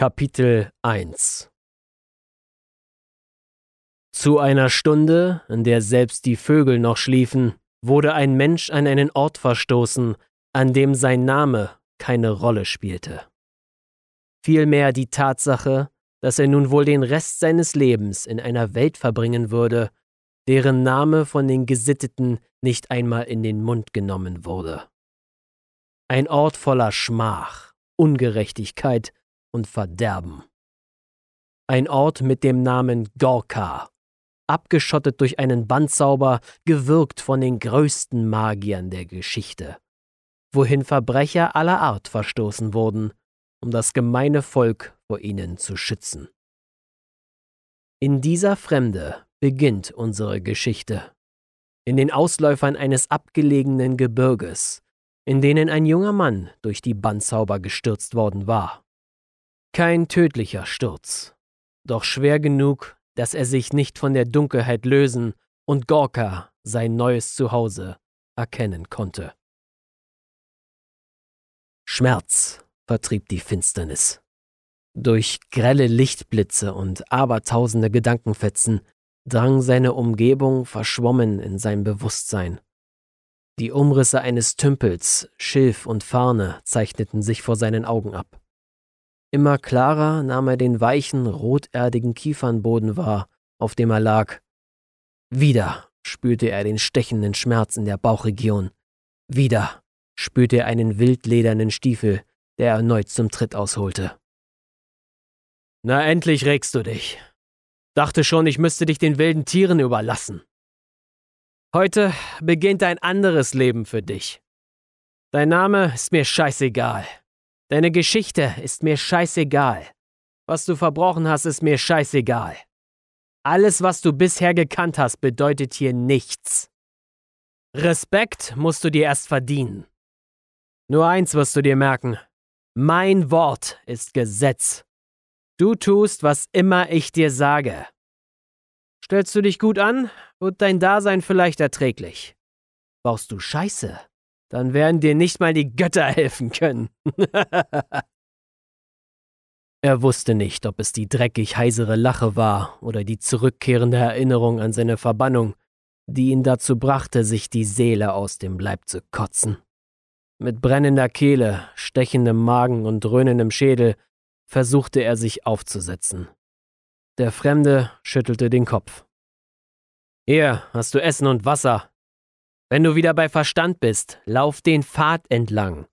Kapitel 1 Zu einer Stunde, in der selbst die Vögel noch schliefen, wurde ein Mensch an einen Ort verstoßen, an dem sein Name keine Rolle spielte. Vielmehr die Tatsache, dass er nun wohl den Rest seines Lebens in einer Welt verbringen würde, deren Name von den Gesitteten nicht einmal in den Mund genommen wurde. Ein Ort voller Schmach, Ungerechtigkeit und Verderben. Ein Ort mit dem Namen Gorka, abgeschottet durch einen Bandzauber, gewirkt von den größten Magiern der Geschichte, wohin Verbrecher aller Art verstoßen wurden, um das gemeine Volk vor ihnen zu schützen. In dieser Fremde beginnt unsere Geschichte. In den Ausläufern eines abgelegenen Gebirges, in denen ein junger Mann durch die Bandzauber gestürzt worden war. Kein tödlicher Sturz, doch schwer genug, dass er sich nicht von der Dunkelheit lösen und Gorka sein neues Zuhause erkennen konnte. Schmerz vertrieb die Finsternis. Durch grelle Lichtblitze und abertausende Gedankenfetzen drang seine Umgebung verschwommen in sein Bewusstsein. Die Umrisse eines Tümpels, Schilf und Farne zeichneten sich vor seinen Augen ab. Immer klarer nahm er den weichen, roterdigen Kiefernboden wahr, auf dem er lag. Wieder spürte er den stechenden Schmerz in der Bauchregion. Wieder spürte er einen wildledernen Stiefel, der erneut zum Tritt ausholte. Na endlich regst du dich. Dachte schon, ich müsste dich den wilden Tieren überlassen. Heute beginnt ein anderes Leben für dich. Dein Name ist mir scheißegal. Deine Geschichte ist mir scheißegal. Was du verbrochen hast, ist mir scheißegal. Alles, was du bisher gekannt hast, bedeutet hier nichts. Respekt musst du dir erst verdienen. Nur eins wirst du dir merken. Mein Wort ist Gesetz. Du tust, was immer ich dir sage. Stellst du dich gut an, wird dein Dasein vielleicht erträglich. Baust du Scheiße, dann werden dir nicht mal die Götter helfen können. er wusste nicht, ob es die dreckig heisere Lache war oder die zurückkehrende Erinnerung an seine Verbannung, die ihn dazu brachte, sich die Seele aus dem Leib zu kotzen. Mit brennender Kehle, stechendem Magen und dröhnendem Schädel versuchte er sich aufzusetzen. Der Fremde schüttelte den Kopf. Hier hast du Essen und Wasser, wenn du wieder bei Verstand bist, lauf den Pfad entlang.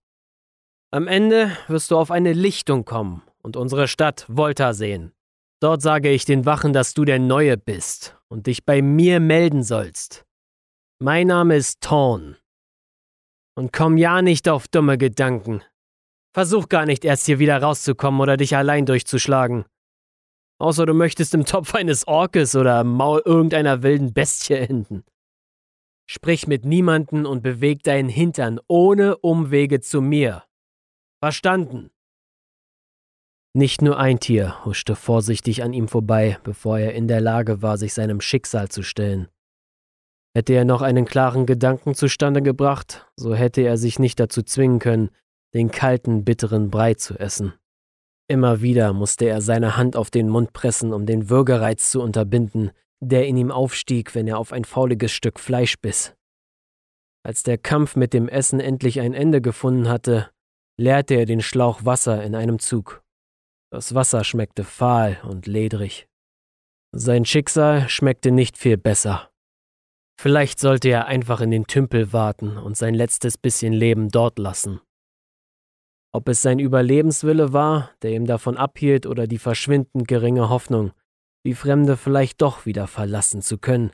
Am Ende wirst du auf eine Lichtung kommen und unsere Stadt Volta sehen. Dort sage ich den Wachen, dass du der Neue bist und dich bei mir melden sollst. Mein Name ist Thorn. Und komm ja nicht auf dumme Gedanken. Versuch gar nicht erst hier wieder rauszukommen oder dich allein durchzuschlagen. Außer du möchtest im Topf eines Orkes oder im Maul irgendeiner wilden Bestie enden. Sprich mit niemanden und beweg deinen Hintern ohne Umwege zu mir. Verstanden? Nicht nur ein Tier huschte vorsichtig an ihm vorbei, bevor er in der Lage war, sich seinem Schicksal zu stellen. Hätte er noch einen klaren Gedanken zustande gebracht, so hätte er sich nicht dazu zwingen können, den kalten, bitteren Brei zu essen. Immer wieder musste er seine Hand auf den Mund pressen, um den Würgereiz zu unterbinden, der in ihm aufstieg, wenn er auf ein fauliges Stück Fleisch biss. Als der Kampf mit dem Essen endlich ein Ende gefunden hatte, leerte er den Schlauch Wasser in einem Zug. Das Wasser schmeckte fahl und ledrig. Sein Schicksal schmeckte nicht viel besser. Vielleicht sollte er einfach in den Tümpel warten und sein letztes bisschen Leben dort lassen. Ob es sein Überlebenswille war, der ihm davon abhielt, oder die verschwindend geringe Hoffnung, die Fremde vielleicht doch wieder verlassen zu können.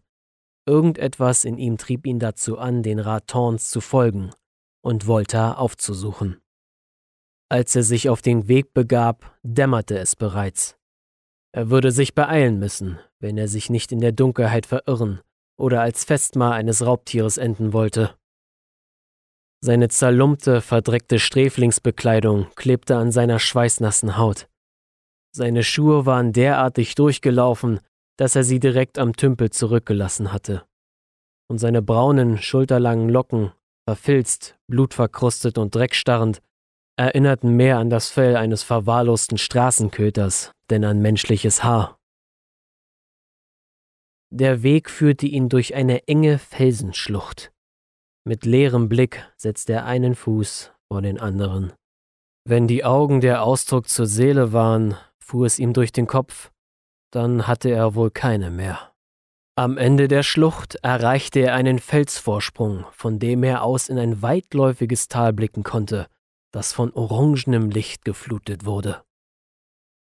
Irgendetwas in ihm trieb ihn dazu an, den Rat Thorns zu folgen und Volta aufzusuchen. Als er sich auf den Weg begab, dämmerte es bereits. Er würde sich beeilen müssen, wenn er sich nicht in der Dunkelheit verirren oder als Festmahl eines Raubtieres enden wollte. Seine zerlumpte, verdreckte Sträflingsbekleidung klebte an seiner schweißnassen Haut. Seine Schuhe waren derartig durchgelaufen, dass er sie direkt am Tümpel zurückgelassen hatte. Und seine braunen, schulterlangen Locken, verfilzt, blutverkrustet und dreckstarrend, erinnerten mehr an das Fell eines verwahrlosten Straßenköters denn an menschliches Haar. Der Weg führte ihn durch eine enge Felsenschlucht. Mit leerem Blick setzte er einen Fuß vor den anderen. Wenn die Augen der Ausdruck zur Seele waren, fuhr es ihm durch den Kopf, dann hatte er wohl keine mehr. Am Ende der Schlucht erreichte er einen Felsvorsprung, von dem er aus in ein weitläufiges Tal blicken konnte, das von orangenem Licht geflutet wurde.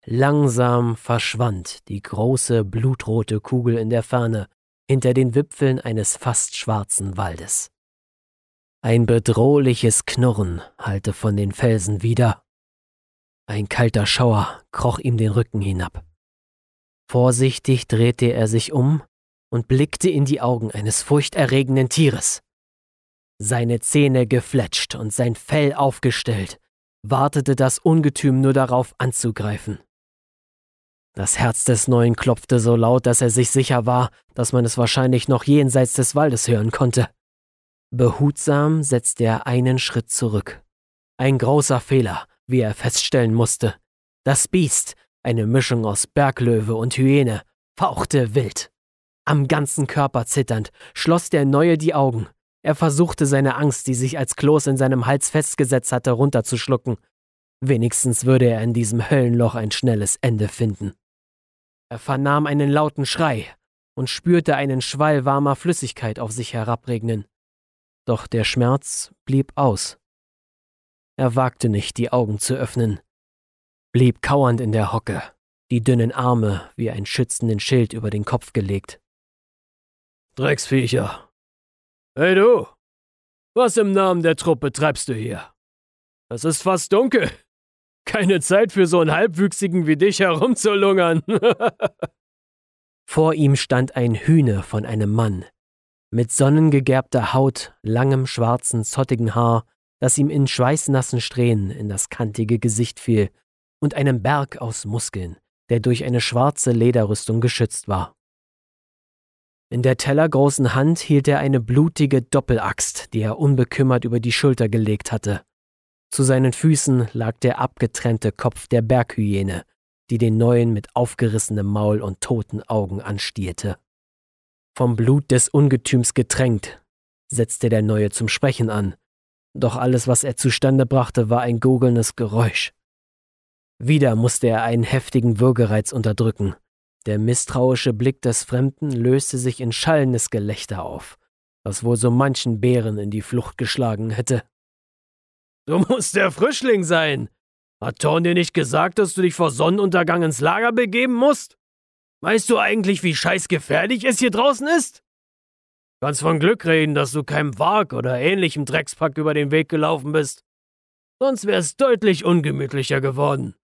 Langsam verschwand die große blutrote Kugel in der Ferne hinter den Wipfeln eines fast schwarzen Waldes. Ein bedrohliches Knurren hallte von den Felsen wieder. Ein kalter Schauer kroch ihm den Rücken hinab. Vorsichtig drehte er sich um und blickte in die Augen eines furchterregenden Tieres. Seine Zähne gefletscht und sein Fell aufgestellt, wartete das Ungetüm nur darauf anzugreifen. Das Herz des Neuen klopfte so laut, dass er sich sicher war, dass man es wahrscheinlich noch jenseits des Waldes hören konnte. Behutsam setzte er einen Schritt zurück. Ein großer Fehler, wie er feststellen musste. Das Biest, eine Mischung aus Berglöwe und Hyäne, fauchte wild. Am ganzen Körper zitternd schloss der Neue die Augen. Er versuchte seine Angst, die sich als Kloß in seinem Hals festgesetzt hatte, runterzuschlucken. Wenigstens würde er in diesem Höllenloch ein schnelles Ende finden. Er vernahm einen lauten Schrei und spürte einen Schwall warmer Flüssigkeit auf sich herabregnen. Doch der Schmerz blieb aus. Er wagte nicht, die Augen zu öffnen, blieb kauernd in der Hocke, die dünnen Arme wie ein schützenden Schild über den Kopf gelegt. Drecksviecher. Hey du! Was im Namen der Truppe treibst du hier? Es ist fast dunkel. Keine Zeit für so einen Halbwüchsigen wie dich herumzulungern. Vor ihm stand ein Hühne von einem Mann, mit sonnengegerbter Haut, langem schwarzen, zottigen Haar, das ihm in schweißnassen Strähnen in das kantige Gesicht fiel, und einem Berg aus Muskeln, der durch eine schwarze Lederrüstung geschützt war. In der tellergroßen Hand hielt er eine blutige Doppelaxt, die er unbekümmert über die Schulter gelegt hatte. Zu seinen Füßen lag der abgetrennte Kopf der Berghyäne, die den Neuen mit aufgerissenem Maul und toten Augen anstierte. Vom Blut des Ungetüms getränkt, setzte der Neue zum Sprechen an, doch alles, was er zustande brachte, war ein gurgelndes Geräusch. Wieder musste er einen heftigen Würgereiz unterdrücken, der misstrauische Blick des Fremden löste sich in schallendes Gelächter auf, das wohl so manchen Bären in die Flucht geschlagen hätte. Du musst der Frischling sein. Hat Thorn dir nicht gesagt, dass du dich vor Sonnenuntergang ins Lager begeben musst? Weißt du eigentlich, wie scheißgefährlich es hier draußen ist? Kannst von Glück reden, dass du keinem Wag oder ähnlichem Dreckspack über den Weg gelaufen bist. Sonst wär's deutlich ungemütlicher geworden.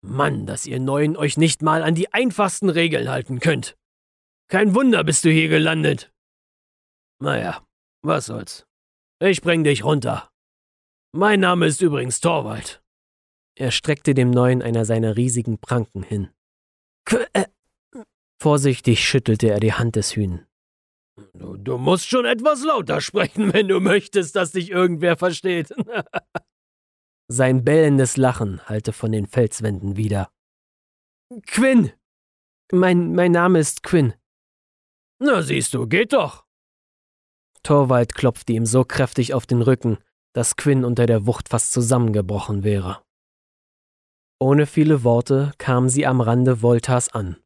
Mann, dass ihr Neuen euch nicht mal an die einfachsten Regeln halten könnt. Kein Wunder bist du hier gelandet. Naja, was soll's. Ich bring dich runter. Mein Name ist übrigens Torwald. Er streckte dem Neuen einer seiner riesigen Pranken hin. Qu äh. Vorsichtig schüttelte er die Hand des Hühn. Du, du musst schon etwas lauter sprechen, wenn du möchtest, dass dich irgendwer versteht. Sein bellendes Lachen hallte von den Felswänden wieder. Quinn! Mein, mein Name ist Quinn. Na siehst du, geht doch. Torwald klopfte ihm so kräftig auf den Rücken, dass Quinn unter der Wucht fast zusammengebrochen wäre. Ohne viele Worte kamen sie am Rande Voltas an.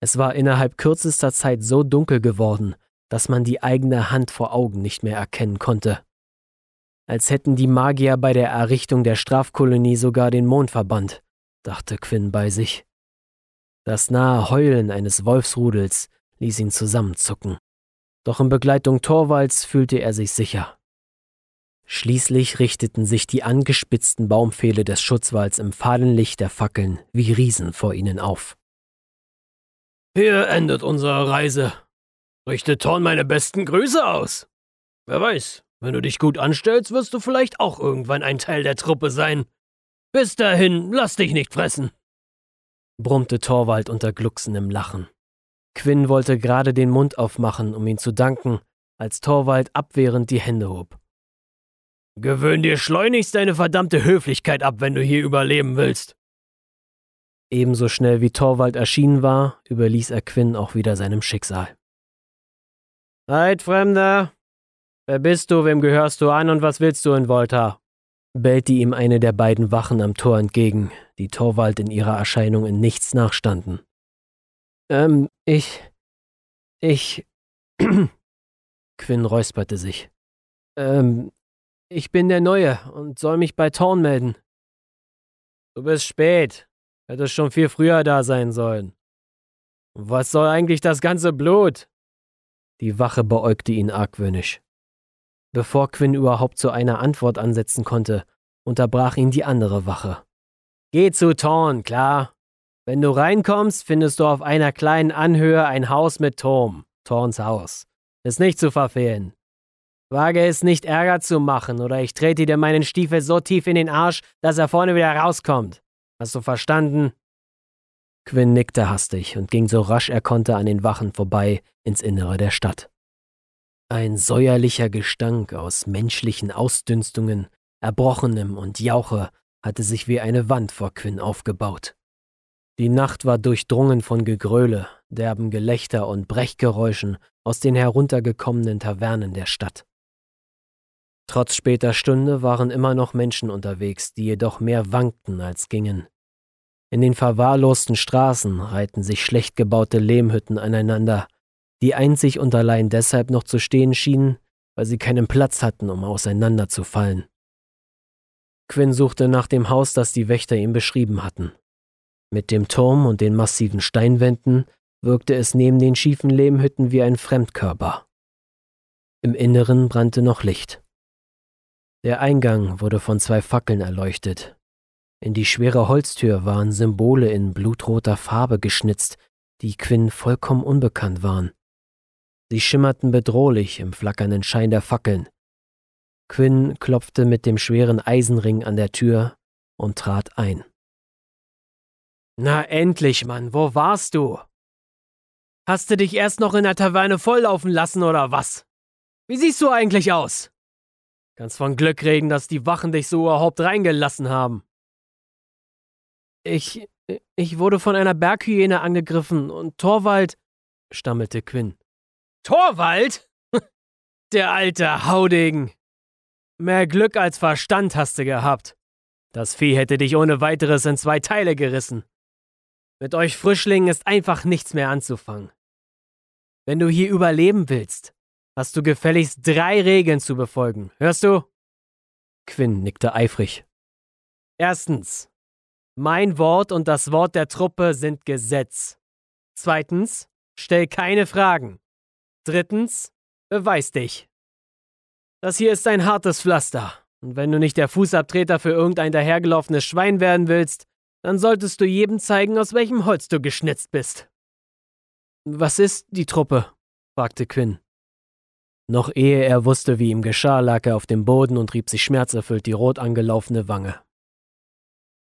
Es war innerhalb kürzester Zeit so dunkel geworden, dass man die eigene Hand vor Augen nicht mehr erkennen konnte als hätten die Magier bei der Errichtung der Strafkolonie sogar den Mond verbannt, dachte Quinn bei sich. Das nahe Heulen eines Wolfsrudels ließ ihn zusammenzucken. Doch in Begleitung Torvalds fühlte er sich sicher. Schließlich richteten sich die angespitzten Baumpfähle des Schutzwalls im fahlen Licht der Fackeln wie Riesen vor ihnen auf. Hier endet unsere Reise. Richte Thorn meine besten Grüße aus. Wer weiß, wenn du dich gut anstellst, wirst du vielleicht auch irgendwann ein Teil der Truppe sein. Bis dahin, lass dich nicht fressen, brummte Torwald unter glucksendem Lachen. Quinn wollte gerade den Mund aufmachen, um ihn zu danken, als Torwald abwehrend die Hände hob. Gewöhn dir schleunigst deine verdammte Höflichkeit ab, wenn du hier überleben willst. Ebenso schnell wie Torwald erschienen war, überließ er Quinn auch wieder seinem Schicksal. Halt, Fremder! Wer bist du, wem gehörst du an und was willst du in Volta? bellte ihm eine der beiden Wachen am Tor entgegen, die Torwald in ihrer Erscheinung in nichts nachstanden. Ähm, ich. Ich. Quinn räusperte sich. Ähm, ich bin der Neue und soll mich bei Thorn melden. Du bist spät. Hättest schon viel früher da sein sollen. Was soll eigentlich das ganze Blut? Die Wache beäugte ihn argwöhnisch. Bevor Quinn überhaupt zu einer Antwort ansetzen konnte, unterbrach ihn die andere Wache. Geh zu Thorn, klar. Wenn du reinkommst, findest du auf einer kleinen Anhöhe ein Haus mit Turm. Thorns Haus. Ist nicht zu verfehlen. Wage es nicht Ärger zu machen, oder ich trete dir meinen Stiefel so tief in den Arsch, dass er vorne wieder rauskommt. Hast du verstanden? Quinn nickte hastig und ging so rasch er konnte an den Wachen vorbei ins Innere der Stadt. Ein säuerlicher Gestank aus menschlichen Ausdünstungen, Erbrochenem und Jauche hatte sich wie eine Wand vor Quinn aufgebaut. Die Nacht war durchdrungen von Gegröle, derben Gelächter und Brechgeräuschen aus den heruntergekommenen Tavernen der Stadt. Trotz später Stunde waren immer noch Menschen unterwegs, die jedoch mehr wankten als gingen. In den verwahrlosten Straßen reihten sich schlecht gebaute Lehmhütten aneinander, die einzig und allein deshalb noch zu stehen schienen, weil sie keinen Platz hatten, um auseinanderzufallen. Quinn suchte nach dem Haus, das die Wächter ihm beschrieben hatten. Mit dem Turm und den massiven Steinwänden wirkte es neben den schiefen Lehmhütten wie ein Fremdkörper. Im Inneren brannte noch Licht. Der Eingang wurde von zwei Fackeln erleuchtet. In die schwere Holztür waren Symbole in blutroter Farbe geschnitzt, die Quinn vollkommen unbekannt waren. Sie schimmerten bedrohlich im flackernden Schein der Fackeln. Quinn klopfte mit dem schweren Eisenring an der Tür und trat ein. Na endlich, Mann, wo warst du? Hast du dich erst noch in der Taverne volllaufen lassen oder was? Wie siehst du eigentlich aus? Kannst von Glück reden, dass die Wachen dich so überhaupt reingelassen haben. Ich. ich wurde von einer Berghyäne angegriffen und Torwald. stammelte Quinn. Torwald? Der alte Haudegen. Mehr Glück als Verstand hast du gehabt. Das Vieh hätte dich ohne weiteres in zwei Teile gerissen. Mit euch Frischlingen ist einfach nichts mehr anzufangen. Wenn du hier überleben willst, hast du gefälligst drei Regeln zu befolgen. Hörst du? Quinn nickte eifrig. Erstens. Mein Wort und das Wort der Truppe sind Gesetz. Zweitens. Stell keine Fragen. Drittens, beweis dich. Das hier ist ein hartes Pflaster. Und wenn du nicht der Fußabtreter für irgendein dahergelaufenes Schwein werden willst, dann solltest du jedem zeigen, aus welchem Holz du geschnitzt bist. Was ist die Truppe? fragte Quinn. Noch ehe er wusste, wie ihm geschah, lag er auf dem Boden und rieb sich schmerzerfüllt die rot angelaufene Wange.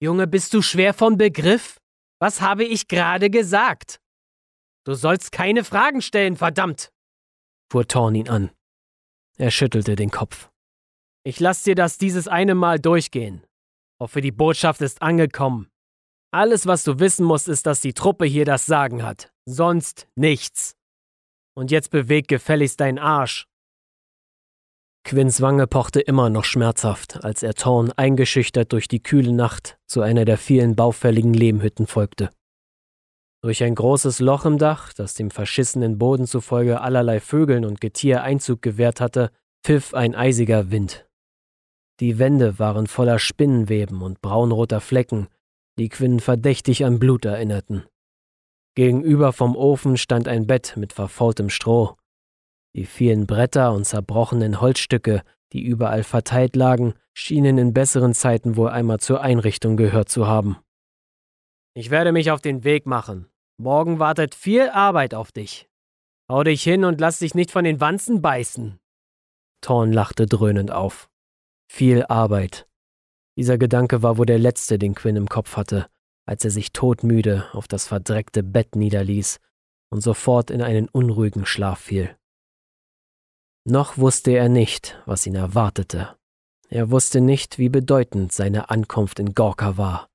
Junge, bist du schwer von Begriff? Was habe ich gerade gesagt? Du sollst keine Fragen stellen, verdammt! fuhr Thorn ihn an. Er schüttelte den Kopf. Ich lass dir das dieses eine Mal durchgehen. Hoffe, die Botschaft ist angekommen. Alles, was du wissen musst, ist, dass die Truppe hier das Sagen hat. Sonst nichts. Und jetzt beweg gefälligst deinen Arsch. Quinns Wange pochte immer noch schmerzhaft, als er Thorn eingeschüchtert durch die kühle Nacht zu einer der vielen baufälligen Lehmhütten folgte. Durch ein großes Loch im Dach, das dem verschissenen Boden zufolge allerlei Vögeln und Getier Einzug gewährt hatte, pfiff ein eisiger Wind. Die Wände waren voller Spinnenweben und braunroter Flecken, die Quinn verdächtig an Blut erinnerten. Gegenüber vom Ofen stand ein Bett mit verfaultem Stroh. Die vielen Bretter und zerbrochenen Holzstücke, die überall verteilt lagen, schienen in besseren Zeiten wohl einmal zur Einrichtung gehört zu haben. Ich werde mich auf den Weg machen, Morgen wartet viel Arbeit auf dich. Hau dich hin und lass dich nicht von den Wanzen beißen. Thorn lachte dröhnend auf. Viel Arbeit. Dieser Gedanke war wohl der letzte, den Quinn im Kopf hatte, als er sich todmüde auf das verdreckte Bett niederließ und sofort in einen unruhigen Schlaf fiel. Noch wusste er nicht, was ihn erwartete. Er wusste nicht, wie bedeutend seine Ankunft in Gorka war,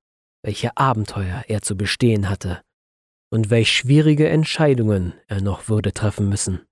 welche Abenteuer er zu bestehen hatte und welch schwierige Entscheidungen er noch würde treffen müssen.